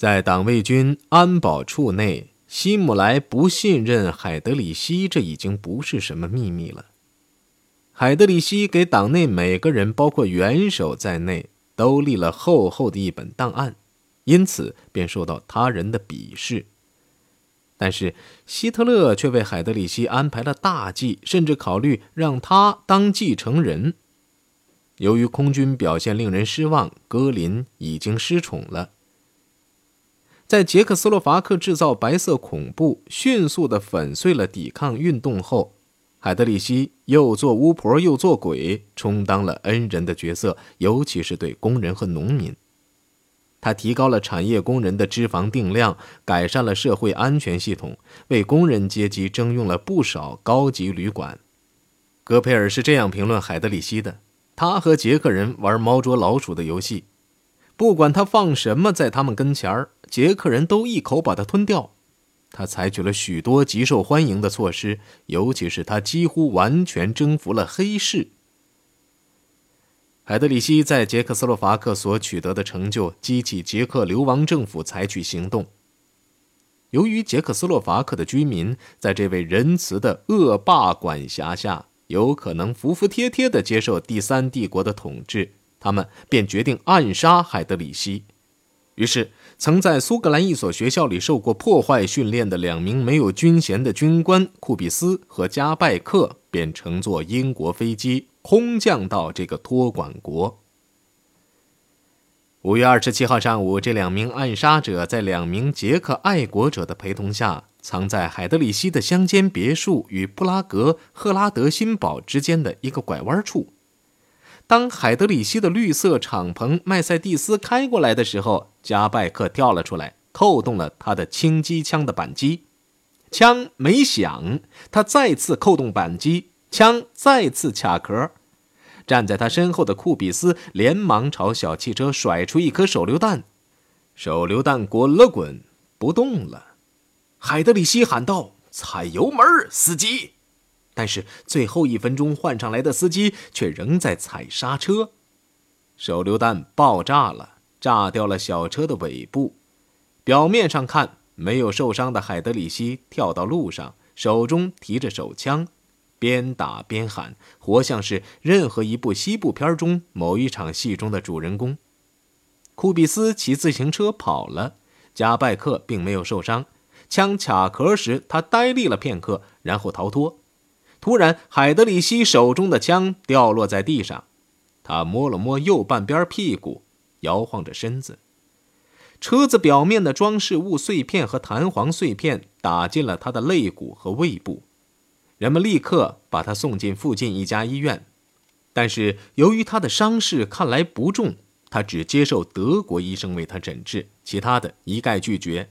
在党卫军安保处内，希姆莱不信任海德里希，这已经不是什么秘密了。海德里希给党内每个人，包括元首在内，都立了厚厚的一本档案，因此便受到他人的鄙视。但是希特勒却为海德里希安排了大计，甚至考虑让他当继承人。由于空军表现令人失望，戈林已经失宠了。在捷克斯洛伐克制造白色恐怖，迅速的粉碎了抵抗运动后，海德里希又做巫婆又做鬼，充当了恩人的角色，尤其是对工人和农民。他提高了产业工人的脂肪定量，改善了社会安全系统，为工人阶级征用了不少高级旅馆。戈培尔是这样评论海德里希的：他和捷克人玩猫捉老鼠的游戏。不管他放什么在他们跟前儿，捷克人都一口把它吞掉。他采取了许多极受欢迎的措施，尤其是他几乎完全征服了黑市。海德里希在捷克斯洛伐克所取得的成就，激起捷克流亡政府采取行动。由于捷克斯洛伐克的居民在这位仁慈的恶霸管辖下，有可能服服帖帖地接受第三帝国的统治。他们便决定暗杀海德里希。于是，曾在苏格兰一所学校里受过破坏训练的两名没有军衔的军官库比斯和加拜克，便乘坐英国飞机空降到这个托管国。五月二十七号上午，这两名暗杀者在两名捷克爱国者的陪同下，藏在海德里希的乡间别墅与布拉格赫拉德辛堡之间的一个拐弯处。当海德里希的绿色敞篷麦塞蒂斯开过来的时候，加拜克跳了出来，扣动了他的轻机枪的扳机，枪没响。他再次扣动扳机，枪再次卡壳。站在他身后的库比斯连忙朝小汽车甩出一颗手榴弹，手榴弹滚了滚，不动了。海德里希喊道：“踩油门，司机！”但是最后一分钟换上来的司机却仍在踩刹车，手榴弹爆炸了，炸掉了小车的尾部。表面上看没有受伤的海德里希跳到路上，手中提着手枪，边打边喊，活像是任何一部西部片中某一场戏中的主人公。库比斯骑自行车跑了，加拜克并没有受伤。枪卡壳时，他呆立了片刻，然后逃脱。突然，海德里希手中的枪掉落在地上，他摸了摸右半边屁股，摇晃着身子。车子表面的装饰物碎片和弹簧碎片打进了他的肋骨和胃部，人们立刻把他送进附近一家医院，但是由于他的伤势看来不重，他只接受德国医生为他诊治，其他的一概拒绝。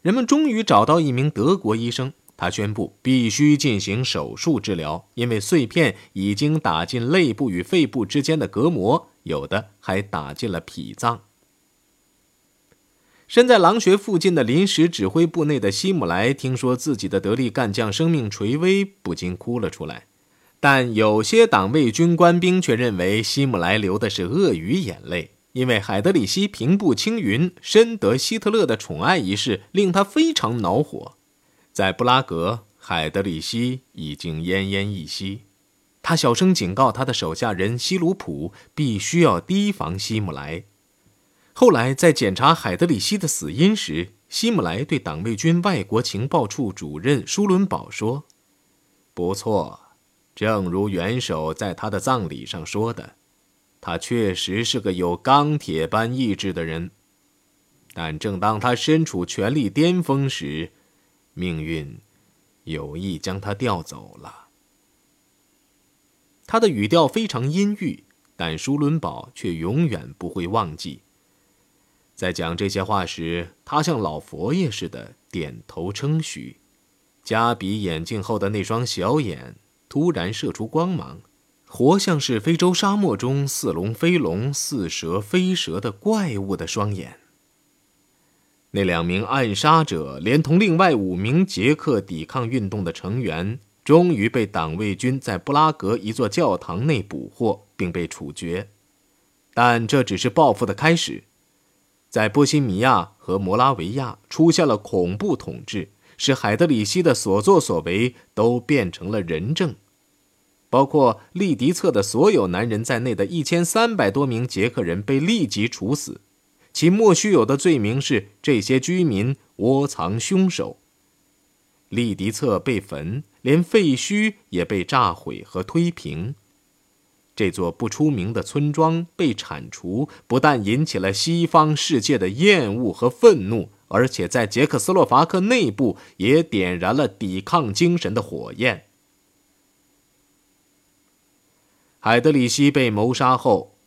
人们终于找到一名德国医生。他宣布必须进行手术治疗，因为碎片已经打进肋部与肺部之间的隔膜，有的还打进了脾脏。身在狼穴附近的临时指挥部内的希姆莱听说自己的得力干将生命垂危，不禁哭了出来。但有些党卫军官兵却认为希姆莱流的是鳄鱼眼泪，因为海德里希平步青云、深得希特勒的宠爱一事令他非常恼火。在布拉格，海德里希已经奄奄一息。他小声警告他的手下人希鲁普，必须要提防希姆莱。后来，在检查海德里希的死因时，希姆莱对党卫军外国情报处主任舒伦堡说：“不错，正如元首在他的葬礼上说的，他确实是个有钢铁般意志的人。但正当他身处权力巅峰时，”命运有意将他调走了。他的语调非常阴郁，但舒伦堡却永远不会忘记。在讲这些话时，他像老佛爷似的点头称许，加比眼镜后的那双小眼突然射出光芒，活像是非洲沙漠中似龙非龙、似蛇非蛇的怪物的双眼。那两名暗杀者连同另外五名捷克抵抗运动的成员，终于被党卫军在布拉格一座教堂内捕获，并被处决。但这只是报复的开始。在波西米亚和摩拉维亚出现了恐怖统治，使海德里希的所作所为都变成了人证。包括利迪策的所有男人在内的一千三百多名捷克人被立即处死，其莫须有的罪名是这些居民窝藏凶手。利迪策被焚，连废墟也被炸毁和推平。这座不出名的村庄被铲除，不但引起了西方世界的厌恶和愤怒，而且在捷克斯洛伐克内部也点燃了抵抗精神的火焰。海德里希被谋杀后，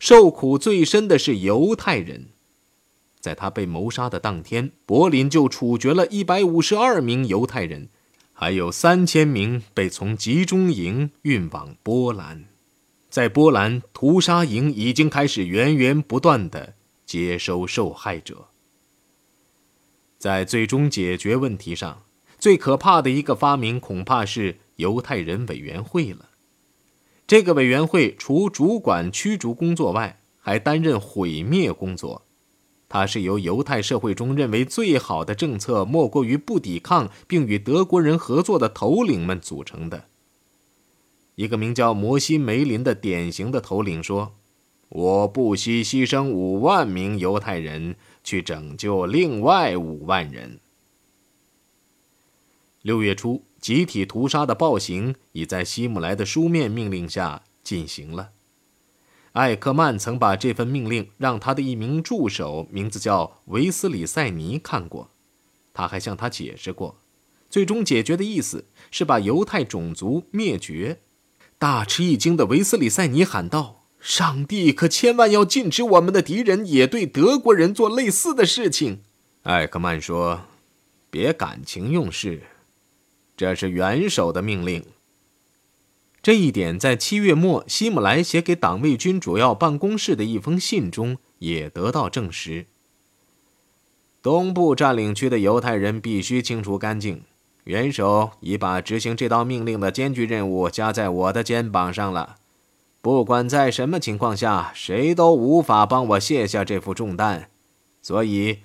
受苦最深的是犹太人。在他被谋杀的当天，柏林就处决了一百五十二名犹太人，还有三千名被从集中营运往波兰。在波兰，屠杀营已经开始源源不断的接收受害者。在最终解决问题上，最可怕的一个发明恐怕是犹太人委员会了。这个委员会除主管驱逐工作外，还担任毁灭工作。它是由犹太社会中认为最好的政策莫过于不抵抗，并与德国人合作的头领们组成的。一个名叫摩西梅林的典型的头领说：“我不惜牺牲五万名犹太人去拯救另外五万人。”六月初。集体屠杀的暴行已在希姆莱的书面命令下进行了。艾克曼曾把这份命令让他的一名助手，名字叫维斯里塞尼看过。他还向他解释过，最终解决的意思是把犹太种族灭绝。大吃一惊的维斯里塞尼喊道：“上帝可千万要禁止我们的敌人也对德国人做类似的事情。”艾克曼说：“别感情用事。”这是元首的命令。这一点在七月末希姆莱写给党卫军主要办公室的一封信中也得到证实。东部占领区的犹太人必须清除干净。元首已把执行这道命令的艰巨任务加在我的肩膀上了。不管在什么情况下，谁都无法帮我卸下这副重担，所以，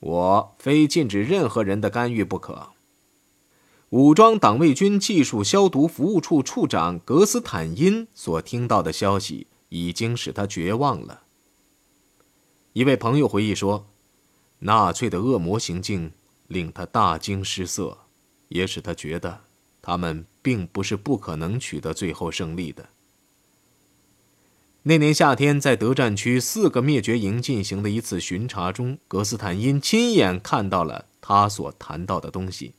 我非禁止任何人的干预不可。武装党卫军技术消毒服务处处长格斯坦因所听到的消息，已经使他绝望了。一位朋友回忆说：“纳粹的恶魔行径令他大惊失色，也使他觉得他们并不是不可能取得最后胜利的。”那年夏天，在德战区四个灭绝营进行的一次巡查中，格斯坦因亲眼看到了他所谈到的东西。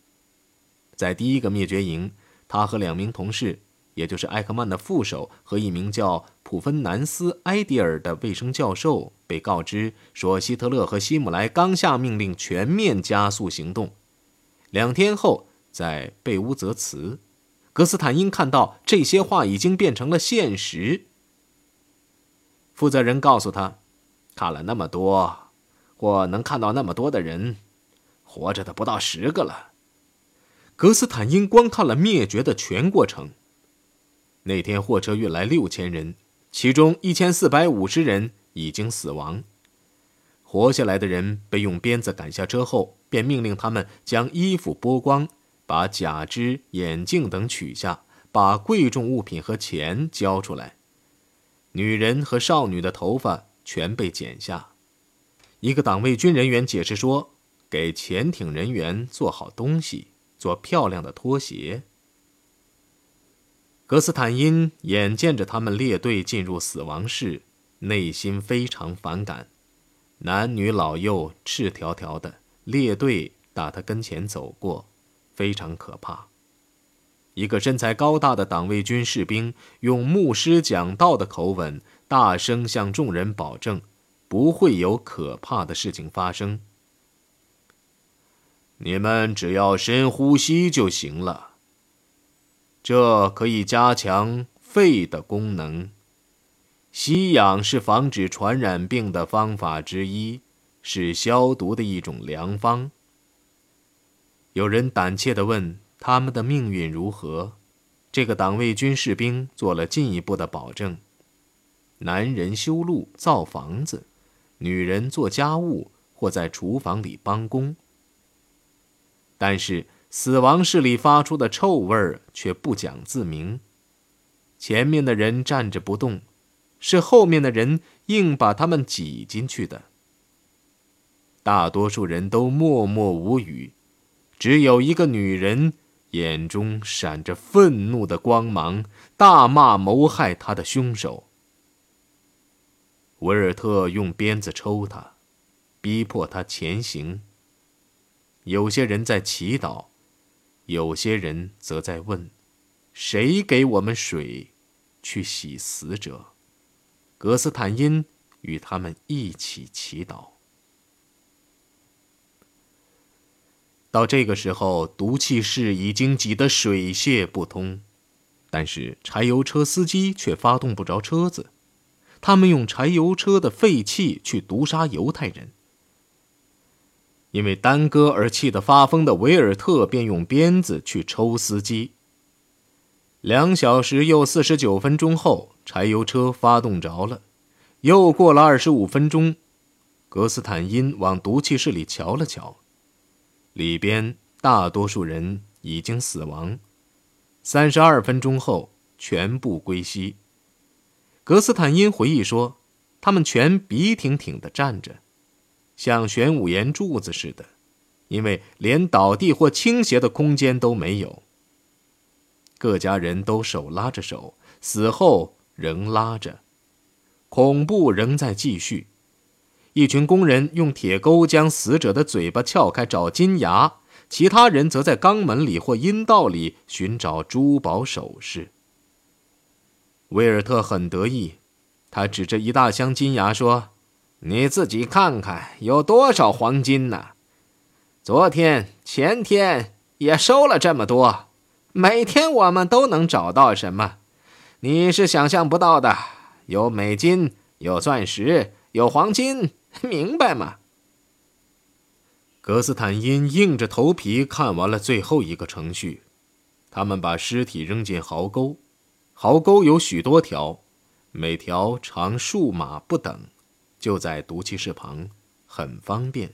在第一个灭绝营，他和两名同事，也就是艾克曼的副手和一名叫普芬南斯·埃迪尔的卫生教授，被告知说，希特勒和希姆莱刚下命令全面加速行动。两天后，在贝乌泽茨，格斯坦因看到这些话已经变成了现实。负责人告诉他，看了那么多，或能看到那么多的人，活着的不到十个了。格斯坦因观看了灭绝的全过程。那天货车运来六千人，其中一千四百五十人已经死亡。活下来的人被用鞭子赶下车后，便命令他们将衣服剥光，把假肢、眼镜等取下，把贵重物品和钱交出来。女人和少女的头发全被剪下。一个党卫军人员解释说：“给潜艇人员做好东西。”做漂亮的拖鞋。格斯坦因眼见着他们列队进入死亡室，内心非常反感。男女老幼赤条条的列队打他跟前走过，非常可怕。一个身材高大的党卫军士兵用牧师讲道的口吻，大声向众人保证，不会有可怕的事情发生。你们只要深呼吸就行了。这可以加强肺的功能。吸氧是防止传染病的方法之一，是消毒的一种良方。有人胆怯地问：“他们的命运如何？”这个党卫军士兵做了进一步的保证：男人修路、造房子，女人做家务或在厨房里帮工。但是死亡室里发出的臭味却不讲自明。前面的人站着不动，是后面的人硬把他们挤进去的。大多数人都默默无语，只有一个女人眼中闪着愤怒的光芒，大骂谋害她的凶手。维尔特用鞭子抽他，逼迫他前行。有些人在祈祷，有些人则在问：“谁给我们水，去洗死者？”格斯坦因与他们一起祈祷。到这个时候，毒气室已经挤得水泄不通，但是柴油车司机却发动不着车子。他们用柴油车的废气去毒杀犹太人。因为耽搁而气得发疯的维尔特便用鞭子去抽司机。两小时又四十九分钟后，柴油车发动着了。又过了二十五分钟，格斯坦因往毒气室里瞧了瞧，里边大多数人已经死亡。三十二分钟后，全部归西。格斯坦因回忆说：“他们全笔挺挺地站着。”像玄武岩柱子似的，因为连倒地或倾斜的空间都没有。各家人都手拉着手，死后仍拉着，恐怖仍在继续。一群工人用铁钩将死者的嘴巴撬开找金牙，其他人则在肛门里或阴道里寻找珠宝首饰。威尔特很得意，他指着一大箱金牙说。你自己看看有多少黄金呢？昨天、前天也收了这么多，每天我们都能找到什么？你是想象不到的，有美金，有钻石，有黄金，明白吗？格斯坦因硬着头皮看完了最后一个程序，他们把尸体扔进壕沟，壕沟有许多条，每条长数码不等。就在毒气室旁，很方便。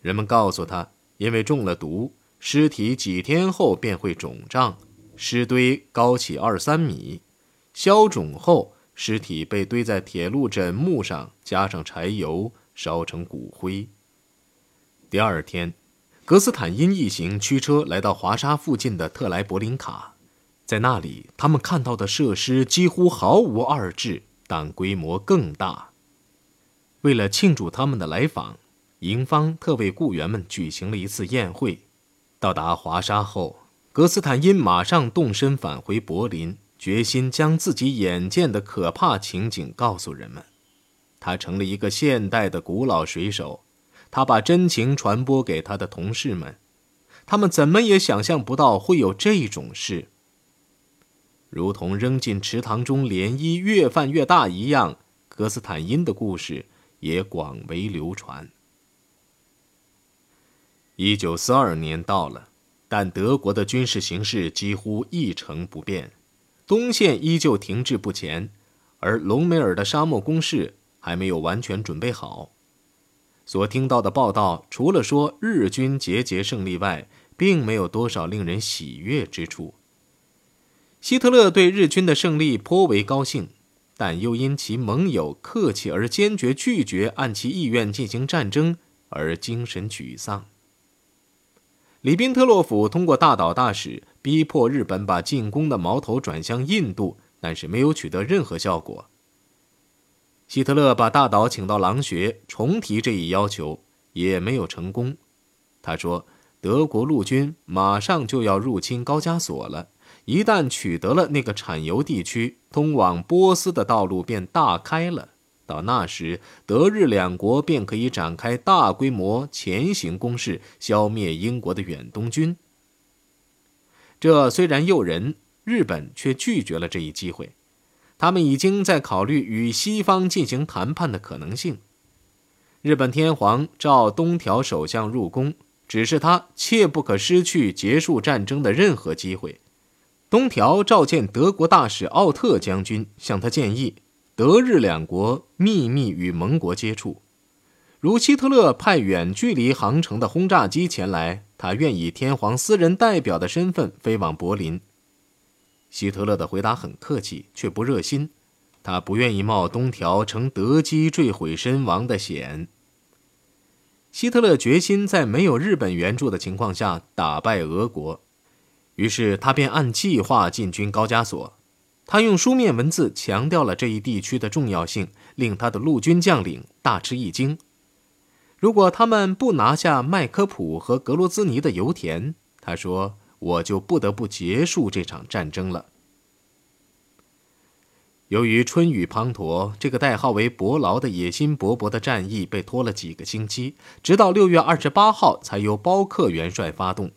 人们告诉他，因为中了毒，尸体几天后便会肿胀，尸堆高起二三米。消肿后，尸体被堆在铁路枕木上，加上柴油，烧成骨灰。第二天，格斯坦因一行驱车来到华沙附近的特莱伯林卡，在那里，他们看到的设施几乎毫无二致，但规模更大。为了庆祝他们的来访，营方特为雇员们举行了一次宴会。到达华沙后，格斯坦因马上动身返回柏林，决心将自己眼见的可怕情景告诉人们。他成了一个现代的古老水手，他把真情传播给他的同事们，他们怎么也想象不到会有这种事。如同扔进池塘中涟漪越泛越大一样，格斯坦因的故事。也广为流传。一九四二年到了，但德国的军事形势几乎一成不变，东线依旧停滞不前，而隆美尔的沙漠攻势还没有完全准备好。所听到的报道，除了说日军节节胜利外，并没有多少令人喜悦之处。希特勒对日军的胜利颇为高兴。但又因其盟友客气而坚决拒绝按其意愿进行战争而精神沮丧。里宾特洛甫通过大岛大使逼迫日本把进攻的矛头转向印度，但是没有取得任何效果。希特勒把大岛请到狼穴重提这一要求，也没有成功。他说：“德国陆军马上就要入侵高加索了。”一旦取得了那个产油地区，通往波斯的道路便大开了。到那时，德日两国便可以展开大规模前行攻势，消灭英国的远东军。这虽然诱人，日本却拒绝了这一机会。他们已经在考虑与西方进行谈判的可能性。日本天皇召东条首相入宫，指示他切不可失去结束战争的任何机会。东条召见德国大使奥特将军，向他建议，德日两国秘密与盟国接触，如希特勒派远距离航程的轰炸机前来，他愿以天皇私人代表的身份飞往柏林。希特勒的回答很客气，却不热心。他不愿意冒东条乘德机坠毁身亡的险。希特勒决心在没有日本援助的情况下打败俄国，于是他便按计划进军高加索。他用书面文字强调了这一地区的重要性，令他的陆军将领大吃一惊。如果他们不拿下麦科普和格罗兹尼的油田，他说，我就不得不结束这场战争了。由于春雨滂沱，这个代号为“伯劳”的野心勃勃的战役被拖了几个星期，直到六月二十八号才由包克元帅发动。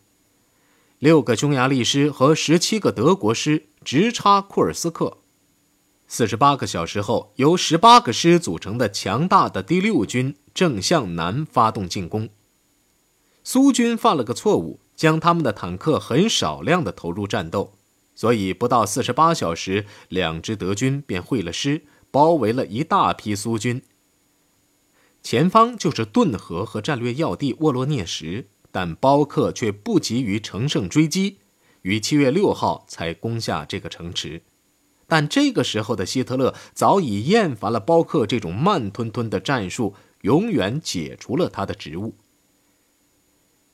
六个匈牙利师和十七个德国师直插库尔斯克。四十八个小时后，由十八个师组成的强大的第六军正向南发动进攻。苏军犯了个错误，将他们的坦克很少量的投入战斗，所以不到四十八小时，两支德军便会了师，包围了一大批苏军。前方就是顿河和战略要地沃洛涅什，但包克却不急于乘胜追击，于七月六号才攻下这个城池。但这个时候的希特勒早已厌烦了包克这种慢吞吞的战术，永远解除了他的职务。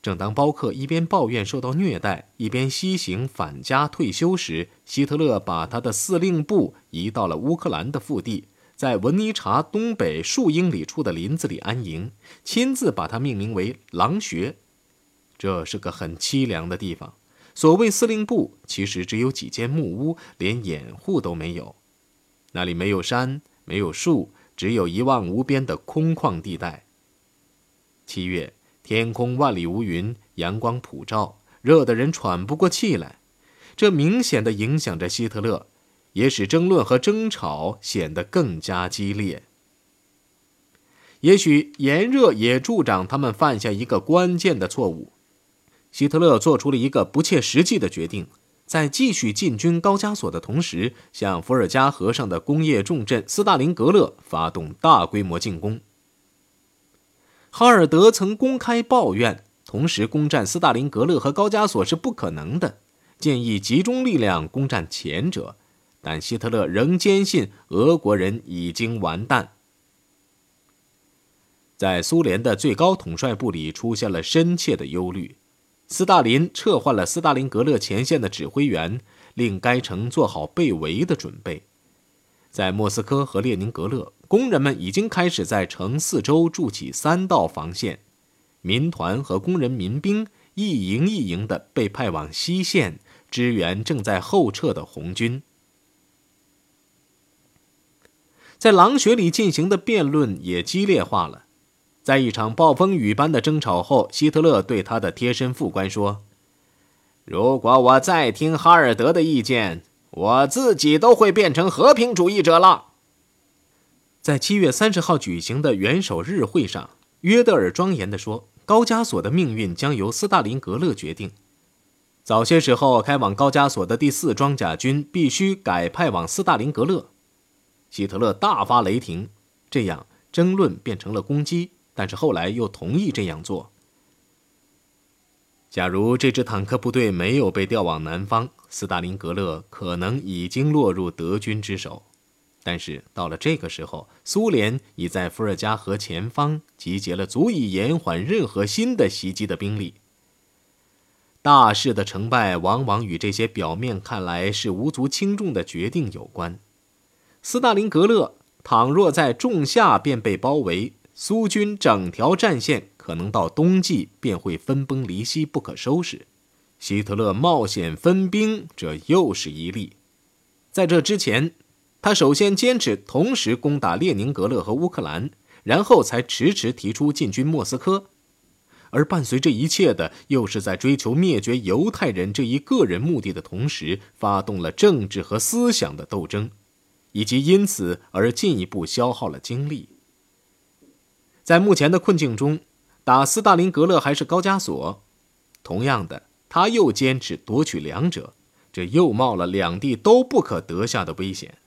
正当包克一边抱怨受到虐待，一边西行返家退休时，希特勒把他的司令部移到了乌克兰的腹地，在文尼察东北数英里处的林子里安营，亲自把他命名为“狼穴”。这是个很凄凉的地方。所谓司令部，其实只有几间木屋，连掩护都没有。那里没有山，没有树，只有一望无边的空旷地带。七月，天空万里无云，阳光普照，热得人喘不过气来。这明显的影响着希特勒，也使争论和争吵显得更加激烈。也许炎热也助长他们犯下一个关键的错误。希特勒做出了一个不切实际的决定，在继续进军高加索的同时，向伏尔加河上的工业重镇斯大林格勒发动大规模进攻。哈尔德曾公开抱怨，同时攻占斯大林格勒和高加索是不可能的，建议集中力量攻占前者。但希特勒仍坚信俄国人已经完蛋。在苏联的最高统帅部里出现了深切的忧虑。斯大林撤换了斯大林格勒前线的指挥员，令该城做好被围的准备。在莫斯科和列宁格勒，工人们已经开始在城四周筑起三道防线，民团和工人民兵一营一营的被派往西线支援正在后撤的红军。在狼穴里进行的辩论也激烈化了。在一场暴风雨般的争吵后，希特勒对他的贴身副官说：“如果我再听哈尔德的意见，我自己都会变成和平主义者了。”在七月三十号举行的元首日会上，约德尔庄严地说：“高加索的命运将由斯大林格勒决定。早些时候开往高加索的第四装甲军必须改派往斯大林格勒。”希特勒大发雷霆，这样争论变成了攻击。但是后来又同意这样做。假如这支坦克部队没有被调往南方，斯大林格勒可能已经落入德军之手。但是到了这个时候，苏联已在伏尔加河前方集结了足以延缓任何新的袭击的兵力。大事的成败往往与这些表面看来是无足轻重的决定有关。斯大林格勒倘若在仲夏便被包围，苏军整条战线可能到冬季便会分崩离析，不可收拾。希特勒冒险分兵，这又是一例。在这之前，他首先坚持同时攻打列宁格勒和乌克兰，然后才迟迟提出进军莫斯科。而伴随这一切的，又是在追求灭绝犹太人这一个人目的的同时，发动了政治和思想的斗争，以及因此而进一步消耗了精力。在目前的困境中，打斯大林格勒还是高加索？同样的，他又坚持夺取两者，这又冒了两地都不可得下的危险。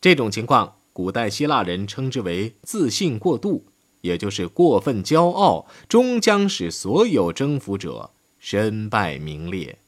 这种情况，古代希腊人称之为自信过度。也就是过分骄傲，终将使所有征服者身败名裂。